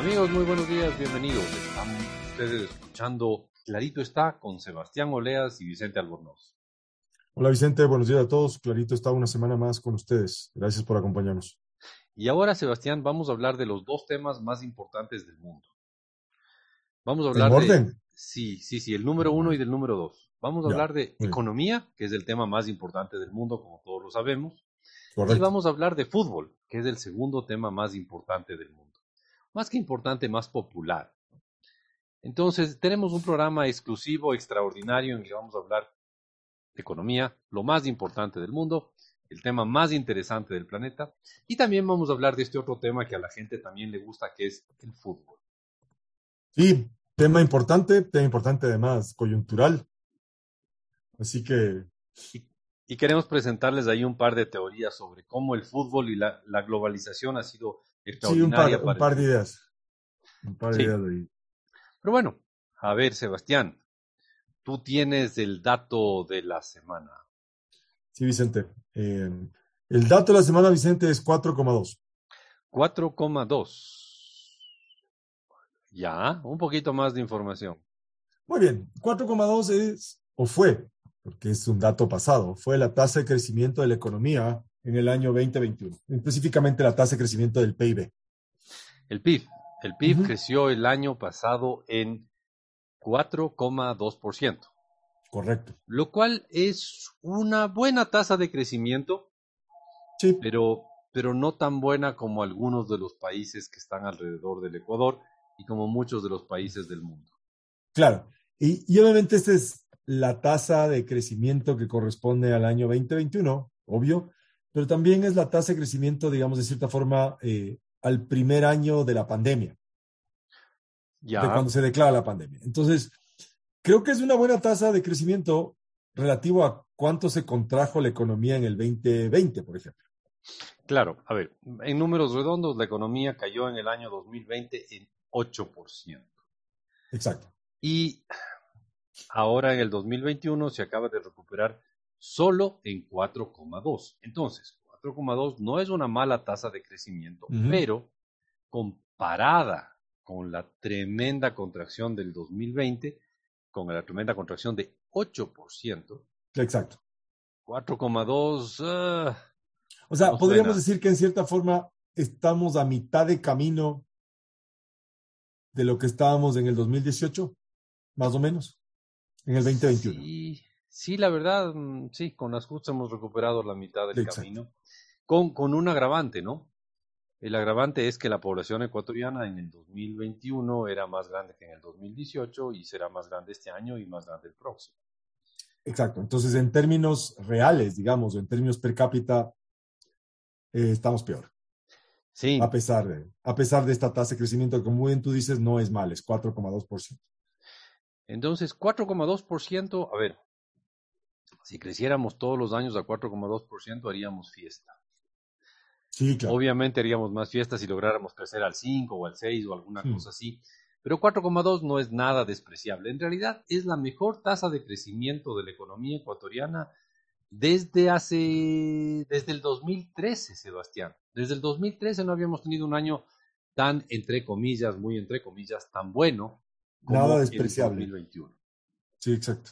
Amigos, muy buenos días, bienvenidos. Están ustedes escuchando Clarito está con Sebastián Oleas y Vicente Albornoz. Hola Vicente, buenos días a todos. Clarito está una semana más con ustedes. Gracias por acompañarnos. Y ahora, Sebastián, vamos a hablar de los dos temas más importantes del mundo. Vamos a hablar ¿En orden? de... Sí, sí, sí, el número uno y del número dos. Vamos a Ya, hablar de economía, que es el tema más importante del mundo, como todos lo sabemos. Y Correcto. vamos a hablar de fútbol, que es el segundo tema más importante del mundo. Más que importante, más popular. Entonces, tenemos un programa exclusivo, extraordinario, en que vamos a hablar de economía, lo más importante del mundo, el tema más interesante del planeta, y también vamos a hablar de este otro tema que a la gente también le gusta, que es el fútbol. Sí, tema importante, tema importante además, coyuntural. Así que, Y queremos presentarles ahí un par de teorías sobre cómo el fútbol y la, la globalización ha sido sí, un par, un de ideas. Un par de Sí. ideas. Pero bueno, a ver, Sebastián, tú tienes el dato de la semana. Sí, Vicente. Eh, el dato de la semana, Vicente, es 4,2. 4,2. Ya, un poquito más de información. Muy bien, 4,2 es, o fue, porque es un dato pasado, fue la tasa de crecimiento de la economía en el año 2021, específicamente la tasa de crecimiento del PIB. El PIB. El PIB creció el año pasado en 4,2%, Correcto. lo cual es una buena tasa de crecimiento, Sí, pero, pero no tan buena como algunos de los países que están alrededor del Ecuador y como muchos de los países del mundo. Claro, y, y obviamente esta es la tasa de crecimiento que corresponde al año 2021, obvio, pero también es la tasa de crecimiento, digamos, de cierta forma, eh, al primer año de la pandemia, Ya, de cuando se declara la pandemia. Entonces, creo que es una buena tasa de crecimiento relativo a cuánto se contrajo la economía en el 2020, por ejemplo. claro, a ver, en números redondos la economía cayó en el año 2020 en 8%. Exacto. Y ahora en el 2021 se acaba de recuperar solo en 4,2. Entonces, 4,2 no es una mala tasa de crecimiento, pero comparada con la tremenda contracción del 2020, con la tremenda contracción de 8%, Exacto. 4,2, ah, O sea, No podríamos suena. decir que en cierta forma estamos a mitad de camino de lo que estábamos en el 2018, más o menos, en el 2021. Sí, sí, la verdad, mm, sí, con las justas hemos recuperado la mitad del Exacto. camino, con, con un agravante, ¿no? El agravante es que la población ecuatoriana en el 2021 era más grande que en el 2018 y será más grande este año y más grande el próximo. Exacto. Entonces, en términos reales, digamos, en términos per cápita, eh, estamos peor, Sí, a pesar, de, a pesar de esta tasa de crecimiento, que como bien tú dices, no es mal, es 4,2%. entonces 4,2%, a ver, si creciéramos todos los años a 4,2% haríamos fiesta. Sí, claro. Obviamente haríamos más fiestas si lográramos crecer al 5 o al 6 o alguna cosa así. Pero 4,2 no es nada despreciable. En realidad es la mejor tasa de crecimiento de la economía ecuatoriana desde hace, desde el 2013, Sebastián. Desde el 2013 no habíamos tenido un año tan, entre comillas, muy entre comillas, tan bueno como Nada el despreciable. 2021. Sí, exacto.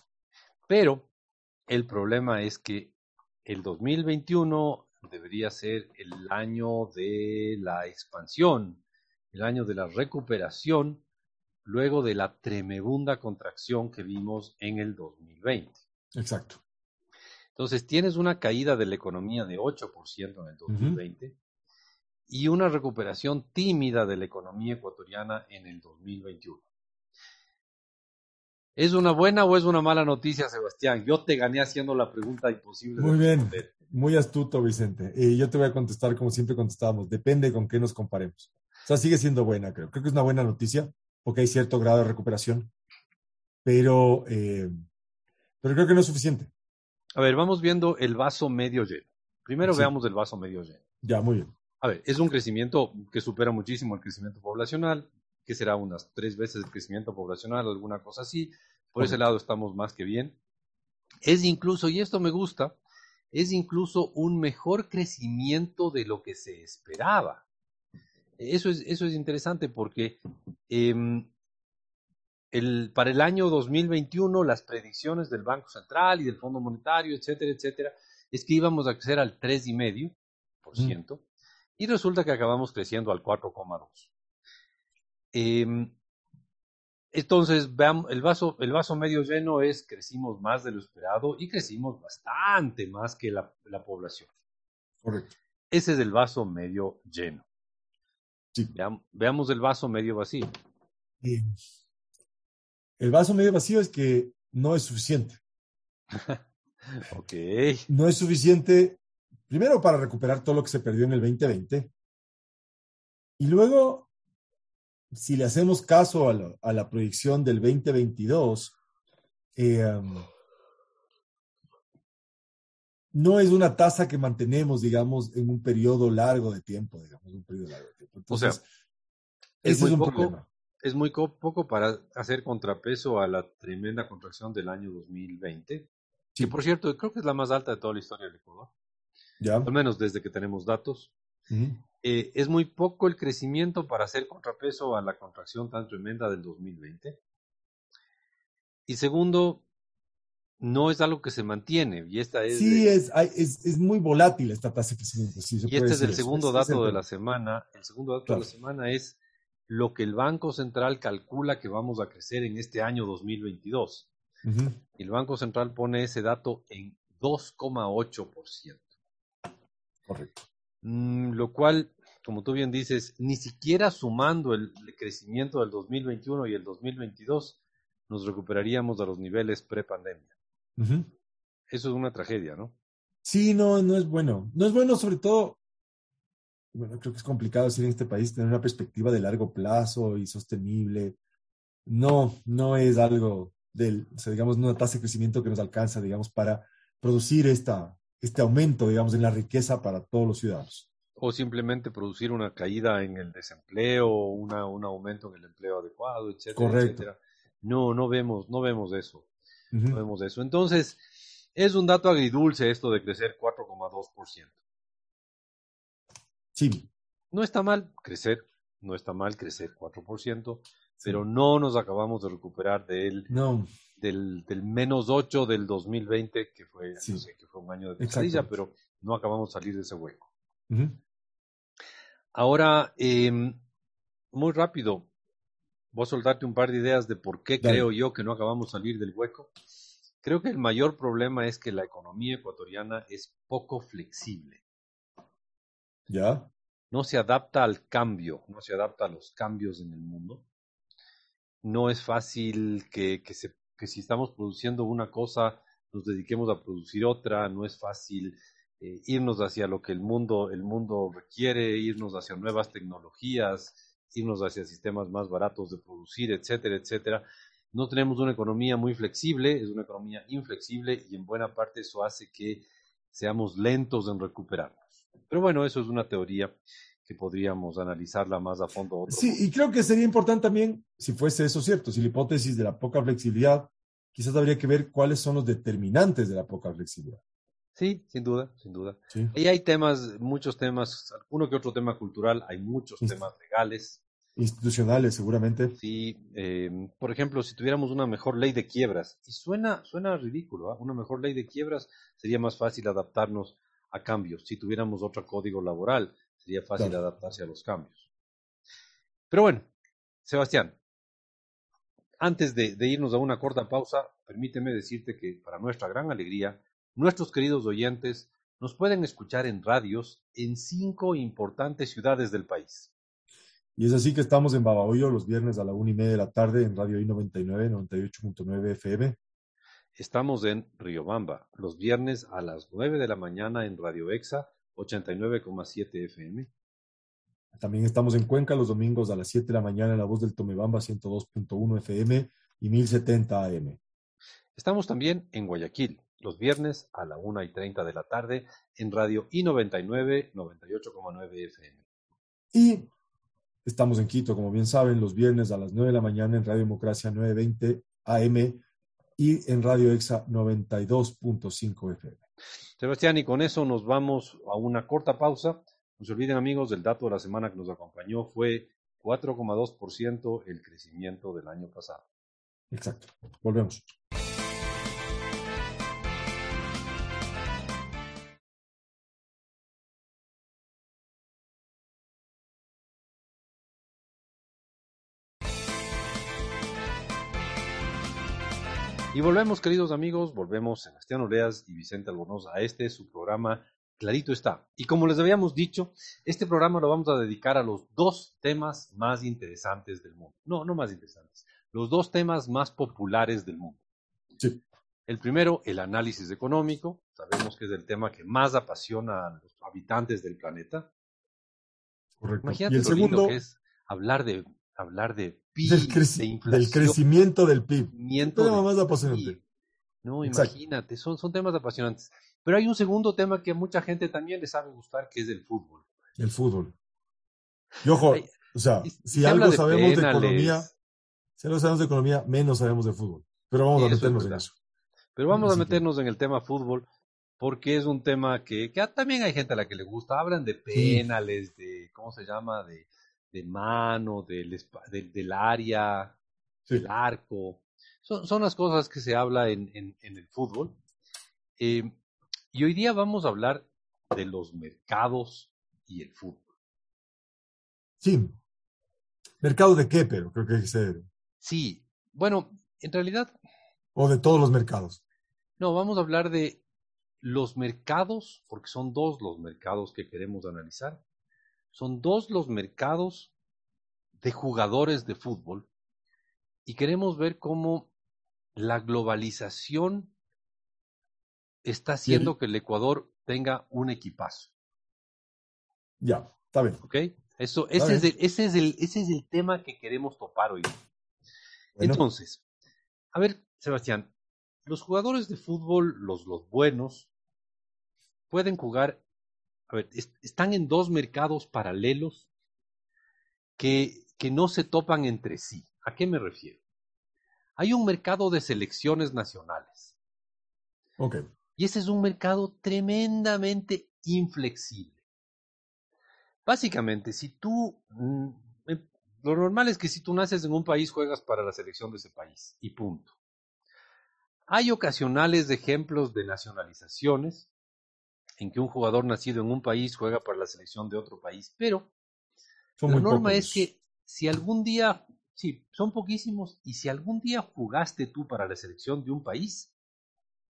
Pero el problema es que el 2021 debería ser el año de la expansión, el año de la recuperación, luego de la tremenda contracción que vimos en el 2020. Exacto. Entonces tienes una caída de la economía de 8% en el 2020 y una recuperación tímida de la economía ecuatoriana en el 2021. ¿Es una buena o es una mala noticia, Sebastián? Yo te gané haciendo la pregunta imposible. Muy bien. Muy astuto, Vicente. Y yo te voy a contestar como siempre contestábamos. Depende con qué nos comparemos. O sea, sigue siendo buena, creo. Creo que es una buena noticia porque hay cierto grado de recuperación. Pero, eh, pero creo que no es suficiente. A ver, vamos viendo el vaso medio lleno. Primero Sí. veamos el vaso medio lleno. Ya, muy bien. A ver, es un crecimiento que supera muchísimo el crecimiento poblacional, que será unas tres veces el crecimiento poblacional, alguna cosa así. Por ese lado estamos más que bien. Es incluso, y esto me gusta, es incluso un mejor crecimiento de lo que se esperaba. Eso es, eso es interesante porque em, el, para el año 2021 las predicciones del Banco Central y del Fondo Monetario, etcétera, etcétera, es que íbamos a crecer al 3,5% y resulta que acabamos creciendo al 4,2%. Eh, entonces, veamos, el vaso, el vaso medio lleno es crecimos más de lo esperado y crecimos bastante más que la, la población. Correcto. Ese es el vaso medio lleno. Sí. Veam, veamos el vaso medio vacío. Eh, el vaso medio vacío es que no es suficiente. ok. No es suficiente, primero, para recuperar todo lo que se perdió en el 2020. Y luego, si le hacemos caso a la, a la proyección del 2022, eh, um, no es una tasa que mantenemos, digamos, en un periodo largo de tiempo, digamos, un periodo largo de tiempo. Entonces, o sea, es ese muy es un poco, problema. es muy poco para hacer contrapeso a la tremenda contracción del año 2020, Sí. que por cierto creo que es la más alta de toda la historia del Ecuador, ¿Ya? al menos desde que tenemos datos. Ujú. Eh, es muy poco el crecimiento para hacer contrapeso a la contracción tan tremenda del 2020. Y segundo, no es algo que se mantiene. Y esta es, Sí, de- es, es, es muy volátil esta tasa de crecimiento. sí, y este es el segundo dato de la semana. El segundo dato Claro. de la semana es lo que el Banco Central calcula que vamos a crecer en este año 2022. Ujú. Y el Banco Central pone ese dato en 2,8%. Correcto. Mm, lo cual, como tú bien dices, ni siquiera sumando el crecimiento del 2021 y el 2022, nos recuperaríamos a los niveles pre-pandemia. Eso es una tragedia, ¿no? Sí, no, no es bueno. No es bueno, sobre todo, bueno, creo que es complicado decir en este país tener una perspectiva de largo plazo y sostenible. No, no es algo del, o sea, digamos, una tasa de crecimiento que nos alcanza, digamos, para producir esta, este aumento, digamos, en la riqueza para todos los ciudadanos. O simplemente producir una caída en el desempleo, una, un aumento en el empleo adecuado, etcétera, Correcto. etcétera. No, no vemos, no vemos eso. No vemos eso. Entonces, es un dato agridulce esto de crecer 4,2%. Sí, No está mal crecer, no está mal crecer 4%, pero no nos acabamos de recuperar del, no, del, del menos 8 del 2020, que fue, Sí. no sé, que fue un año de pesadilla, pero no acabamos de salir de ese hueco. Ahora, eh, muy rápido, voy a soltarte un par de ideas de por qué Dale. creo yo que no acabamos de salir del hueco. Creo que el mayor problema es que la economía ecuatoriana es poco flexible. ya, no se adapta al cambio, no se adapta a los cambios en el mundo. No es fácil que, que, se, que si estamos produciendo una cosa, nos dediquemos a producir otra, no es fácil eh, irnos hacia lo que el mundo, el mundo requiere, irnos hacia nuevas tecnologías, irnos hacia sistemas más baratos de producir, etcétera, etcétera. No tenemos una economía muy flexible, es una economía inflexible y en buena parte eso hace que seamos lentos en recuperarnos. Pero bueno, eso es una teoría que podríamos analizarla más a fondo. otro Sí, y creo que sería importante también, si fuese eso cierto, si la hipótesis de la poca flexibilidad, quizás habría que ver cuáles son los determinantes de la poca flexibilidad. Sí, sin duda, sin duda. ¿sí? Y hay temas, muchos temas, uno que otro tema cultural, hay muchos temas legales. Institucionales, seguramente. Sí, eh, por ejemplo, si tuviéramos una mejor ley de quiebras, y suena, suena ridículo, ¿ah? una mejor ley de quiebras sería más fácil adaptarnos a cambios. Si tuviéramos otro código laboral, sería fácil Claro. adaptarse a los cambios. Pero bueno, Sebastián, antes de, de irnos a una corta pausa, permíteme decirte que para nuestra gran alegría, nuestros queridos oyentes nos pueden escuchar en radios en cinco importantes ciudades del país. Y es así que estamos en Babahoyo los viernes a la una y media de la tarde en Radio I99, 98.9 FM. Estamos en Riobamba, los viernes a las 9 de la mañana en Radio Exa 89,7 FM. También estamos en Cuenca los domingos a las 7 de la mañana en La Voz del Tomebamba, 102.1 FM y 1070 AM. Estamos también en Guayaquil, los viernes a la 1 y 30 de la tarde en Radio I99 98,9 FM. Y estamos en Quito, como bien saben, los viernes a las 9 de la mañana en Radio Democracia 920 AM y en Radio Exa 92.5 FM. Sebastián, y con eso nos vamos a una corta pausa. No se olviden amigos, el dato de la semana que nos acompañó fue 4,2% el crecimiento del año pasado. Exacto. Volvemos. Y volvemos, queridos amigos, volvemos Sebastián Oleas y Vicente Albornoz a este su programa Clarito está. Y como les habíamos dicho, este programa lo vamos a dedicar a los dos temas más interesantes del mundo. No, no más interesantes, los dos temas más populares del mundo. Sí. El primero, el análisis económico. Sabemos que es el tema que más apasiona a los habitantes del planeta. Correcto. Imagínate y el lo lindo segundo, que es hablar de hablar de PIB, del, creci- de del crecimiento del PIB. crecimiento Tema más PIB. apasionante. No, Exacto. imagínate, son, son temas apasionantes. Pero hay un segundo tema que a mucha gente también le sabe gustar, que es el fútbol. El fútbol. Y ojo, o sea, Y- si se algo de sabemos de economía, si algo sabemos de economía, menos sabemos de fútbol. Pero vamos a es meternos en eso. Pero vamos a que- meternos en el tema fútbol porque es un tema que, que también hay gente a la que le gusta. Hablan de penales, de, ¿cómo se llama? De, de mano, del, del, del área, Sí. del arco. Son, son las cosas que se habla en, en- en el fútbol. Eh, y hoy día vamos a hablar de los mercados y el fútbol. Sí. ¿Mercado de qué, pero? Creo que hay que ser. Sí, bueno, en realidad O de todos los mercados. No, vamos a hablar de los mercados, porque son dos los mercados que queremos analizar. Son dos los mercados de jugadores de fútbol y queremos ver cómo la globalización está haciendo que el Ecuador tenga un equipazo. Ya, está bien. ¿Ok? Eso, ese, es el, ese, es el, ese es el tema que queremos topar hoy. Bueno, Entonces, a ver, Sebastián, los jugadores de fútbol, los, los buenos, pueden jugar, a ver, est- están en dos mercados paralelos que, que no se topan entre sí. ¿A qué me refiero? Hay un mercado de selecciones nacionales ok. y ese es un mercado tremendamente inflexible. Básicamente, si tú, mm, eh, lo normal es que si tú naces en un país juegas para la selección de ese país y punto. Hay ocasionales de ejemplos de nacionalizaciones en que un jugador nacido en un país juega para la selección de otro país, pero Son la norma pocos. es que si algún día, sí, son poquísimos, y si algún día jugaste tú para la selección de un país,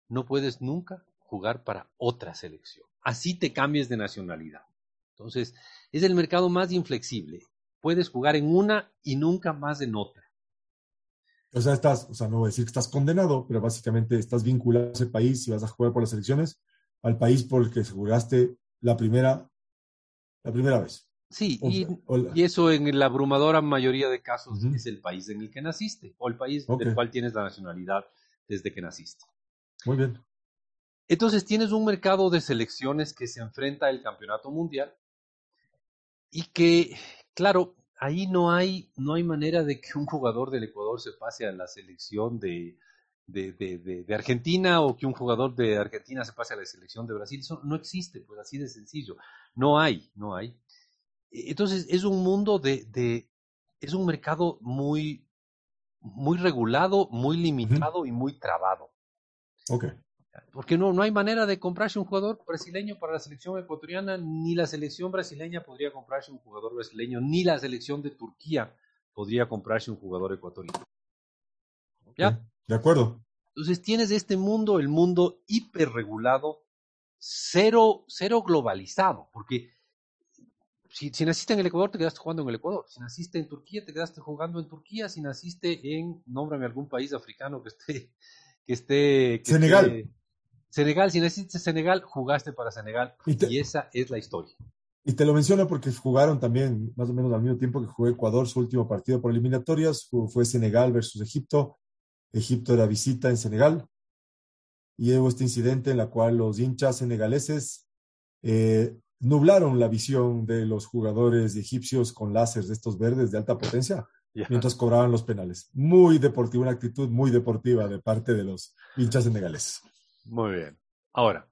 no puedes nunca jugar para otra selección. Así te cambies de nacionalidad. Entonces, es el mercado más inflexible. Puedes jugar en una y nunca más en otra. O sea, estás, o sea, no voy a decir que estás condenado, pero básicamente estás vinculado a ese país y vas a jugar por las elecciones al país por el que jugaste la primera, la primera vez. Sí, O y, sea, o la- y eso en la abrumadora mayoría de casos es el país en el que naciste o el país del cual tienes la nacionalidad desde que naciste. Muy bien. Entonces tienes un mercado de selecciones que se enfrenta al campeonato mundial y que, claro, ahí no hay, no hay manera de que un jugador del Ecuador se pase a la selección de, de, de, de- Argentina o que un jugador de Argentina se pase a la selección de Brasil. Eso no existe, pues así de sencillo. No hay, no hay. E- Entonces es un mundo de, de es un mercado muy, muy regulado, muy limitado y muy trabado. Ok. Porque no, no hay manera de comprarse un jugador brasileño para la selección ecuatoriana, ni la selección brasileña podría comprarse un jugador brasileño, ni la selección de Turquía podría comprarse un jugador ecuatoriano. ¿Ya? De acuerdo. Entonces tienes este mundo, el mundo hiperregulado, cero, cero globalizado, porque si, si naciste en el Ecuador, te quedaste jugando en el Ecuador. Si naciste en Turquía, te quedaste jugando en Turquía. Si naciste en, nómbrame algún país africano que esté, que esté, que Senegal. esté- Senegal, si naciste en Senegal, jugaste para Senegal. Y te- Y esa es la historia. Y te lo menciono porque jugaron también más o menos al mismo tiempo que jugó Ecuador su último partido por eliminatorias. Fu- Fue Senegal versus Egipto. Egipto era visita en Senegal. Y hubo este incidente en la cual los hinchas senegaleses eh, nublaron la visión de los jugadores egipcios con láseres de estos verdes de alta potencia mientras cobraban los penales. Muy deportiva, una actitud muy deportiva de parte de los hinchas senegaleses. Muy bien. Ahora,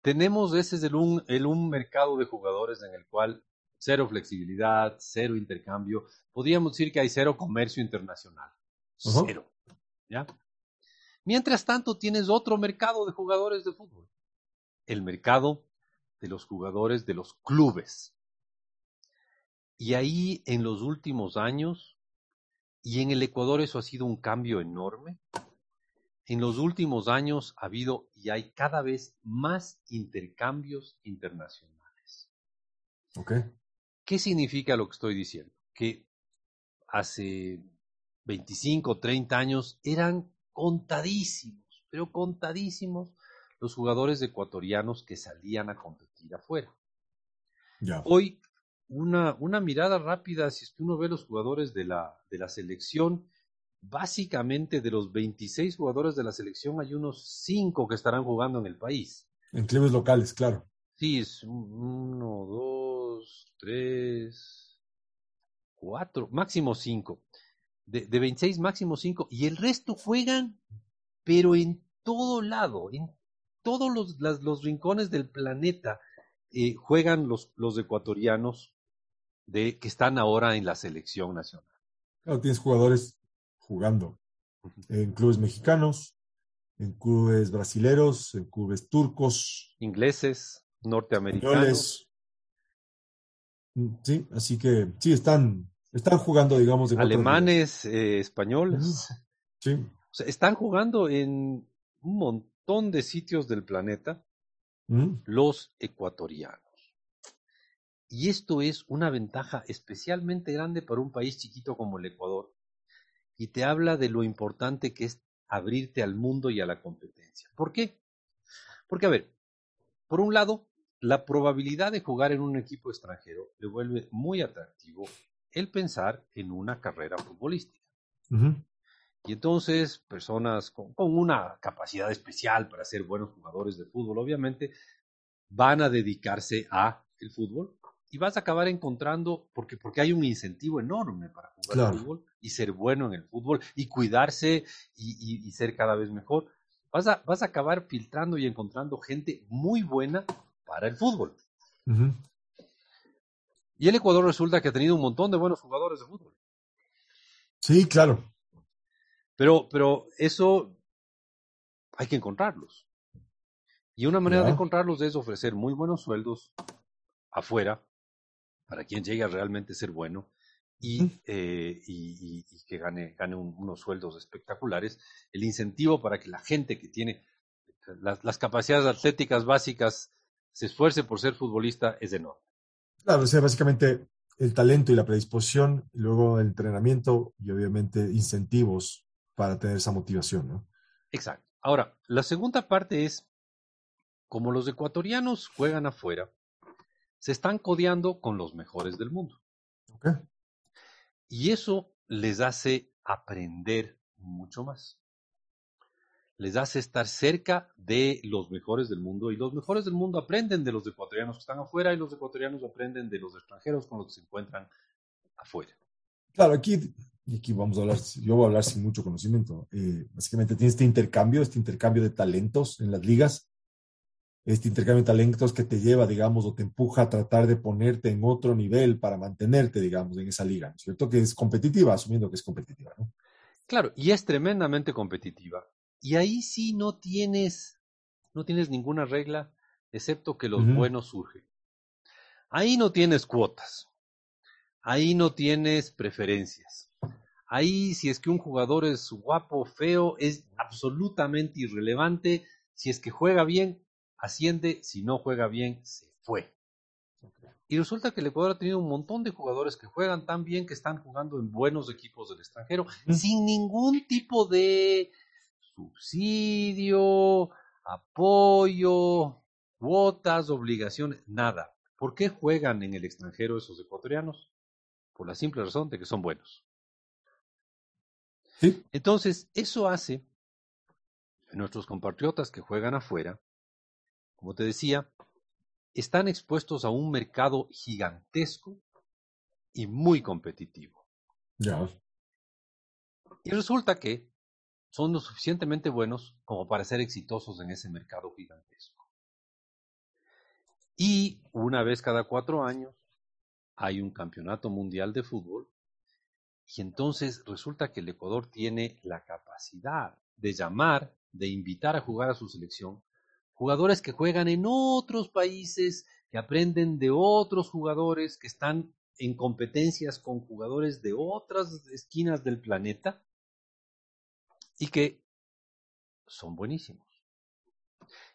tenemos ese es el un, el un mercado de jugadores en el cual cero flexibilidad, cero intercambio, podríamos decir que hay cero comercio internacional. Cero. ¿Ya? Mientras tanto, tienes otro mercado de jugadores de fútbol. El mercado de los jugadores de los clubes. Y ahí en los últimos años, y en el Ecuador eso ha sido un cambio enorme, en los últimos años ha habido y hay cada vez más intercambios internacionales. Okay. ¿Qué significa lo que estoy diciendo? Que hace 25, 30 años eran contadísimos, pero contadísimos los jugadores ecuatorianos que salían a competir afuera. Ya. Hoy, una, una mirada rápida, si es que uno ve los jugadores de la, de la selección, básicamente de los 26 jugadores de la selección hay unos 5 que estarán jugando en el país. En clubes locales, claro. Sí, es uno, dos, tres, cuatro, máximo cinco. De, de 26, máximo cinco. Y el resto juegan, pero en todo lado, en todos los, las, los rincones del planeta eh, juegan los, los ecuatorianos de, que están ahora en la selección nacional. Claro, tienes jugadores jugando en clubes mexicanos, en clubes brasileros, en clubes turcos, ingleses, norteamericanos. Mm, sí, así que sí, están, están jugando, digamos, alemanes, eh, españoles. Sí. O sea, están jugando en un montón de sitios del planeta ¿Mm? los ecuatorianos. Y esto es una ventaja especialmente grande para un país chiquito como el Ecuador. Y te habla de lo importante que es abrirte al mundo y a la competencia. ¿Por qué? Porque, a ver, por un lado, la probabilidad de jugar en un equipo extranjero le vuelve muy atractivo el pensar en una carrera futbolística. Y entonces, personas con, con una capacidad especial para ser buenos jugadores de fútbol, obviamente, van a dedicarse a el fútbol y vas a acabar encontrando, porque, porque hay un incentivo enorme para jugar Claro. fútbol y ser bueno en el fútbol y cuidarse y, y- y ser cada vez mejor. Vas a, vas a acabar filtrando y encontrando gente muy buena para el fútbol. Y el Ecuador resulta que ha tenido un montón de buenos jugadores de fútbol. Sí, claro. Pero, pero eso hay que encontrarlos. Y una manera de encontrarlos es ofrecer muy buenos sueldos afuera para quien llegue a realmente ser bueno y, eh, y- y- y que gane, gane un- unos sueldos espectaculares. El incentivo para que la gente que tiene las, las capacidades atléticas básicas se esfuerce por ser futbolista es enorme. Claro, o sea, básicamente el talento y la predisposición, y luego el entrenamiento y obviamente incentivos para tener esa motivación, ¿no? Exacto. Ahora, la segunda parte es, como los ecuatorianos juegan afuera, se están codeando con los mejores del mundo. ¿Ok? Y eso les hace aprender mucho más. Les hace estar cerca de los mejores del mundo y los mejores del mundo aprenden de los ecuatorianos que están afuera y los ecuatorianos aprenden de los extranjeros con los que se encuentran afuera. Claro, aquí, y aquí vamos a hablar, yo voy a hablar sin mucho conocimiento. Eh, básicamente tiene este intercambio, este intercambio de talentos en las ligas, este intercambio de talentos que te lleva, digamos, o te empuja a tratar de ponerte en otro nivel para mantenerte, digamos, en esa liga, ¿no es cierto? Que es competitiva, asumiendo que es competitiva, ¿no? Claro, y es tremendamente competitiva. Y ahí sí no tienes, no tienes ninguna regla, excepto que los buenos surgen. Ahí no tienes cuotas. Ahí no tienes preferencias. Ahí, si es que un jugador es guapo, feo, es absolutamente irrelevante. Si es que juega bien, asciende. Si no juega bien, se fue. Y resulta que el Ecuador ha tenido un montón de jugadores que juegan tan bien que están jugando en buenos equipos del extranjero sin ningún tipo de subsidio, apoyo, cuotas, obligaciones, nada. ¿Por qué juegan en el extranjero esos ecuatorianos? Por la simple razón de que son buenos. Sí, Entonces, eso hace que nuestros compatriotas que juegan afuera, como te decía, están expuestos a un mercado gigantesco y muy competitivo. ya. Y resulta que son lo suficientemente buenos como para ser exitosos en ese mercado gigantesco. Y una vez cada cuatro años hay un campeonato mundial de fútbol y entonces resulta que el Ecuador tiene la capacidad de llamar, de invitar a jugar a su selección jugadores que juegan en otros países, que aprenden de otros jugadores, que están en competencias con jugadores de otras esquinas del planeta y que son buenísimos.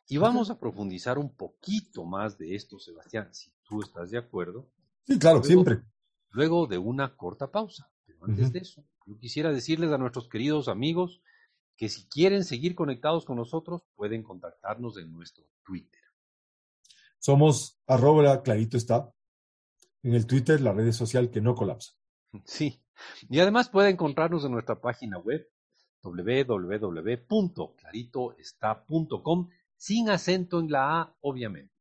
Y vamos a profundizar un poquito más de esto, Sebastián, si tú estás de acuerdo. Sí, claro, siempre. Luego de una corta pausa. Pero antes de eso, yo quisiera decirles a nuestros queridos amigos que si quieren seguir conectados con nosotros, pueden contactarnos en nuestro Twitter. Somos arroba clarito está. En el Twitter, la red social que no colapsa. Sí. Y además pueden encontrarnos en nuestra página web www.claritoestá.com sin acento en la A, obviamente.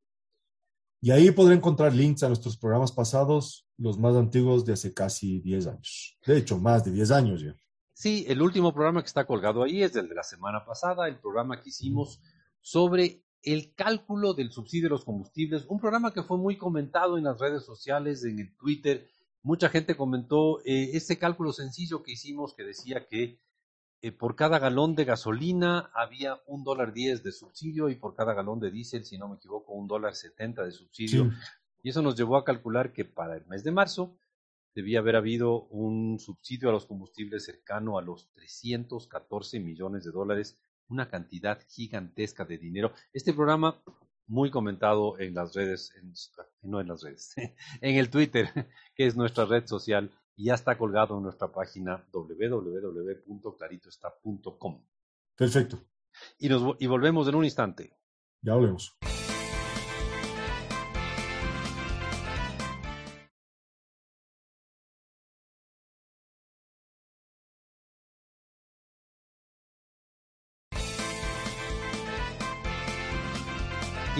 Y ahí podrá encontrar links a nuestros programas pasados, los más antiguos de hace casi 10 años. De hecho, más de 10 años ya. Sí, el último programa que está colgado ahí es el de la semana pasada, el programa que hicimos sobre el cálculo del subsidio de los combustibles, un programa que fue muy comentado en las redes sociales, en el Twitter. Mucha gente comentó eh, ese cálculo sencillo que hicimos que decía que eh, por cada galón de gasolina había un dólar diez de subsidio y por cada galón de diésel, si no me equivoco, un dólar setenta de subsidio. Y eso nos llevó a calcular que para el mes de marzo debía haber habido un subsidio a los combustibles cercano a los 314 millones de dólares, una cantidad gigantesca de dinero. Este programa muy comentado en las redes, no en las redes, en el Twitter, que es nuestra red social, y ya está colgado en nuestra página www.claritoestá.com. Perfecto. Y, nos, y volvemos en un instante. Ya volvemos.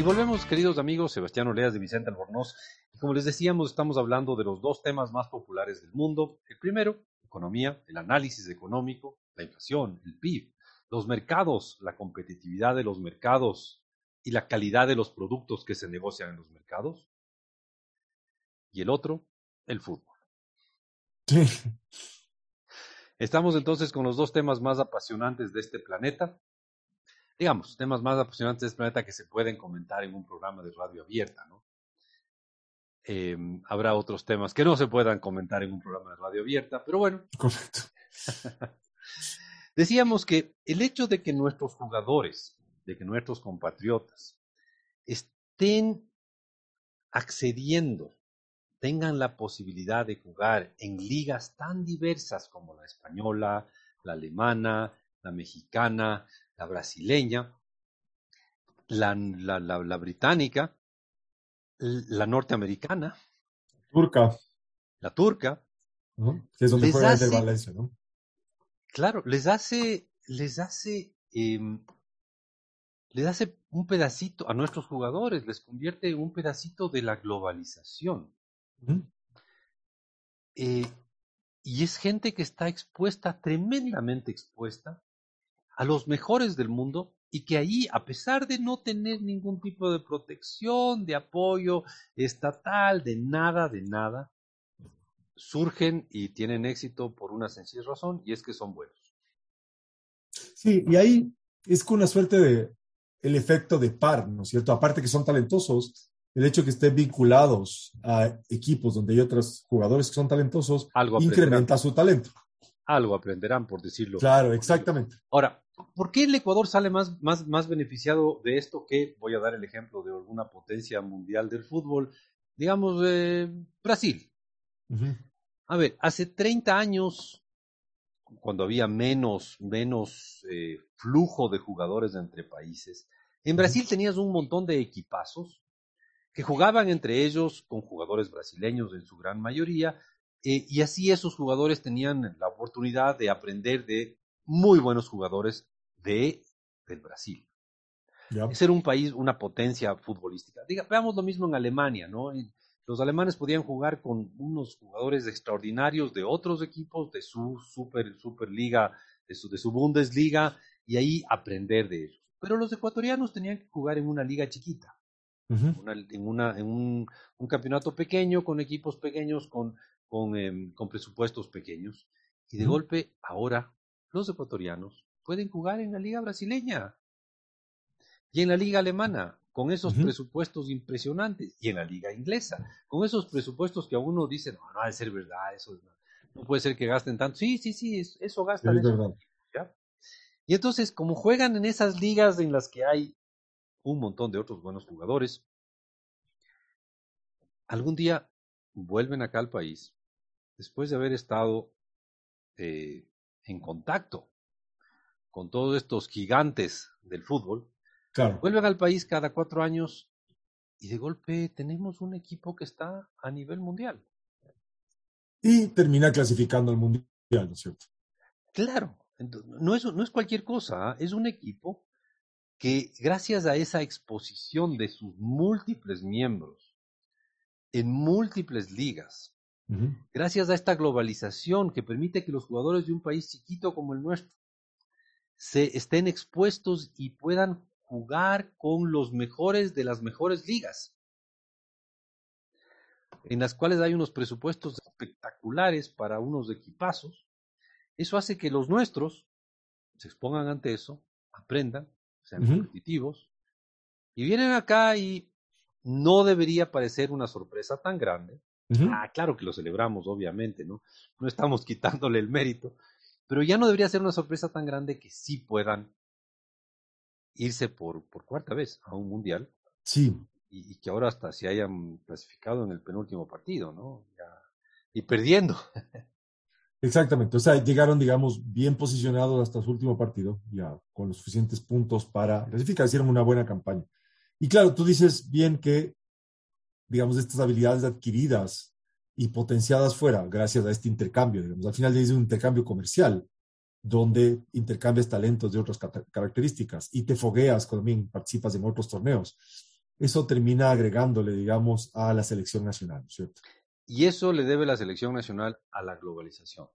Volvemos, queridos amigos, Sebastián Oleas de Vicente Albornoz. Y como les decíamos, estamos hablando de los dos temas más populares del mundo. El primero, economía, el análisis económico, la inflación, el PIB, los mercados, la competitividad de los mercados y la calidad de los productos que se negocian en los mercados. Y el otro, el fútbol. Sí. Estamos entonces con los dos temas más apasionantes de este planeta, digamos, temas más apasionantes de este planeta que se pueden comentar en un programa de radio abierta, ¿no? Em, habrá otros temas que no se puedan comentar en un programa de radio abierta, pero bueno. Correcto. Decíamos que el hecho de que nuestros jugadores, de que nuestros compatriotas estén accediendo, tengan la posibilidad de jugar en ligas tan diversas como la española, la alemana, la mexicana, la brasileña, la, la, la, británica, la norteamericana, turca, la turca, que es donde juega hace, Valencia, ¿no? Claro, les hace, les hace, eh, les hace un pedacito a nuestros jugadores, les convierte en un pedacito de la globalización. eh, y es gente que está expuesta, tremendamente expuesta, a los mejores del mundo y que ahí, a pesar de no tener ningún tipo de protección, de apoyo estatal, de nada, de nada, surgen y tienen éxito por una sencilla razón y es que son buenos. Sí, y ahí es con una suerte de el efecto de par, ¿no es cierto? Aparte que son talentosos, el hecho de que estén vinculados a equipos donde hay otros jugadores que son talentosos Algo incrementa su talento. Algo aprenderán, por decirlo. Claro, exactamente. Ahora, ¿Por qué el Ecuador sale más, más, más beneficiado de esto que, voy a dar el ejemplo de alguna potencia mundial del fútbol, digamos, eh, Brasil? A ver, hace 30 años, cuando había menos, menos eh, flujo de jugadores entre países, en Brasil tenías un montón de equipazos que jugaban entre ellos con jugadores brasileños en su gran mayoría, eh, y así esos jugadores tenían la oportunidad de aprender de muy buenos jugadores de, del Brasil. Es ser un país, una potencia futbolística. Diga, veamos lo mismo en Alemania, ¿no? Los alemanes podían jugar con unos jugadores extraordinarios de otros equipos, de su super, superliga, de su, de su Bundesliga, y ahí aprender de ellos. Pero los ecuatorianos tenían que jugar en una liga chiquita. en, una, en un, campeonato pequeño, con equipos pequeños, con, con, em, con presupuestos pequeños. Y de golpe, ahora, los ecuatorianos pueden jugar en la liga brasileña y en la liga alemana, con esos presupuestos impresionantes, y en la liga inglesa, con esos presupuestos que a uno dice, no, no ha de ser verdad, eso no, puede ser que gasten tanto. Sí, sí, sí, eso, gastan. Y entonces, como juegan en esas ligas en las que hay un montón de otros buenos jugadores, algún día vuelven acá al país, después de haber estado eh, en contacto con todos estos gigantes del fútbol, vuelven al país cada cuatro años y de golpe tenemos un equipo que está a nivel mundial. Y termina clasificando al mundial, ¿no es cierto? Claro, no es, no es cualquier cosa, ¿ah? es un equipo que gracias a esa exposición de sus múltiples miembros en múltiples ligas, gracias a esta globalización que permite que los jugadores de un país chiquito como el nuestro se estén expuestos y puedan jugar con los mejores de las mejores ligas, en las cuales hay unos presupuestos espectaculares para unos equipazos. Eso hace que los nuestros se expongan ante eso, aprendan, sean competitivos, y vienen acá y no debería parecer una sorpresa tan grande. Ah, claro que lo celebramos, obviamente, ¿no? No estamos quitándole el mérito, pero ya no debería ser una sorpresa tan grande que sí puedan irse por, por cuarta vez a un mundial. Sí. Y, que ahora hasta se hayan clasificado en el penúltimo partido, ¿no? y perdiendo. Exactamente, o sea, llegaron, digamos, bien posicionados hasta su último partido, ya con los suficientes puntos para clasificar, hicieron una buena campaña. Y claro, tú dices bien que, digamos, estas habilidades adquiridas y potenciadas fuera gracias a este intercambio, digamos, al final es un intercambio comercial, donde intercambias talentos de otras características y te fogueas también participas en otros torneos. Eso termina agregándole, digamos, a la selección nacional, ¿cierto? Y eso le debe la selección nacional a la globalización.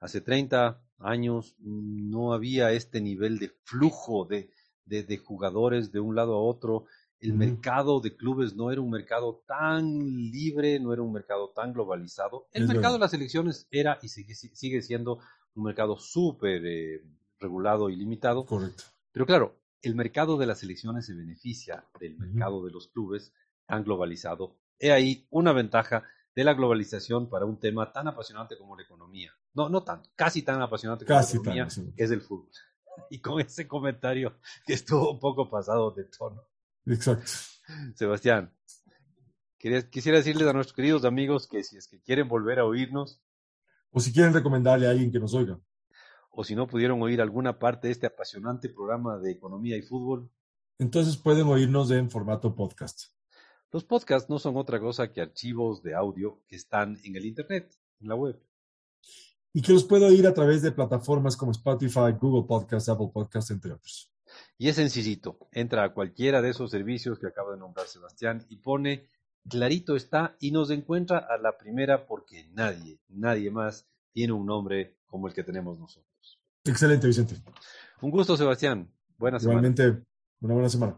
Hace 30 años no había este nivel de flujo de, de, jugadores de un lado a otro. El mercado de clubes no era un mercado tan libre, no era un mercado tan globalizado. El mercado de las elecciones era y sigue, sigue siendo un mercado súper eh, regulado y limitado. Correcto. Pero claro, el mercado de las elecciones se beneficia del mercado de los clubes tan globalizado. He ahí una ventaja de la globalización para un tema tan apasionante como la economía. No, no tanto, casi tan apasionante como la economía, que es el fútbol. Y con ese comentario que estuvo un poco pasado de tono. Exacto. Sebastián, quisiera decirles a nuestros queridos amigos que si es que quieren volver a oírnos, o si quieren recomendarle a alguien que nos oiga. O si no pudieron oír alguna parte de este apasionante programa de economía y fútbol. Entonces pueden oírnos en formato podcast. Los podcasts no son otra cosa que archivos de audio que están en el Internet, en la web. Y que los puedo oír a través de plataformas como Spotify, Google Podcasts, Apple Podcasts, entre otros. Y es sencillito. Entra a cualquiera de esos servicios que acaba de nombrar Sebastián y pone clarito está y nos encuentra a la primera porque nadie, nadie más tiene un nombre como el que tenemos nosotros. Excelente, Vicente. Un gusto, Sebastián. Buena semana. Igualmente, una buena semana.